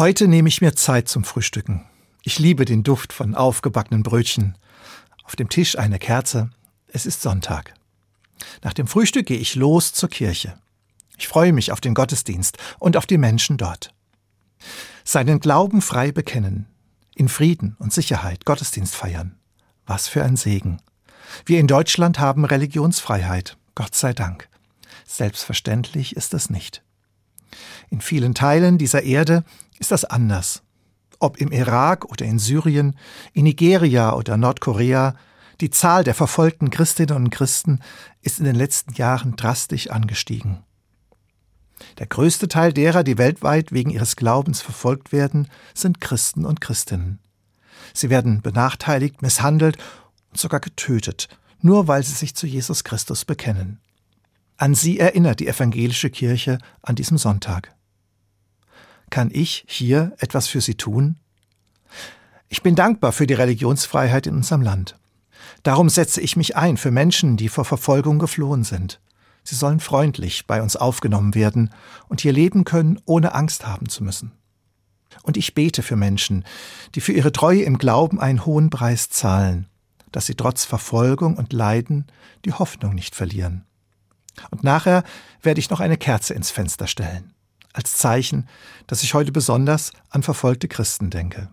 Heute nehme ich mir Zeit zum Frühstücken. Ich liebe den Duft von aufgebackenen Brötchen. Auf dem Tisch eine Kerze. Es ist Sonntag. Nach dem Frühstück gehe ich los zur Kirche. Ich freue mich auf den Gottesdienst und auf die Menschen dort. Seinen Glauben frei bekennen, in Frieden und Sicherheit Gottesdienst feiern. Was für ein Segen. Wir in Deutschland haben Religionsfreiheit, Gott sei Dank. Selbstverständlich ist es nicht. In vielen Teilen dieser Erde ist das anders. Ob im Irak oder in Syrien, in Nigeria oder Nordkorea, die Zahl der verfolgten Christinnen und Christen ist in den letzten Jahren drastisch angestiegen. Der größte Teil derer, die weltweit wegen ihres Glaubens verfolgt werden, sind Christen und Christinnen. Sie werden benachteiligt, misshandelt und sogar getötet, nur weil sie sich zu Jesus Christus bekennen. An sie erinnert die evangelische Kirche an diesem Sonntag. Kann ich hier etwas für sie tun? Ich bin dankbar für die Religionsfreiheit in unserem Land. Darum setze ich mich ein für Menschen, die vor Verfolgung geflohen sind. Sie sollen freundlich bei uns aufgenommen werden und hier leben können, ohne Angst haben zu müssen. Und ich bete für Menschen, die für ihre Treue im Glauben einen hohen Preis zahlen, dass sie trotz Verfolgung und Leiden die Hoffnung nicht verlieren. Und nachher werde ich noch eine Kerze ins Fenster stellen, als Zeichen, dass ich heute besonders an verfolgte Christen denke.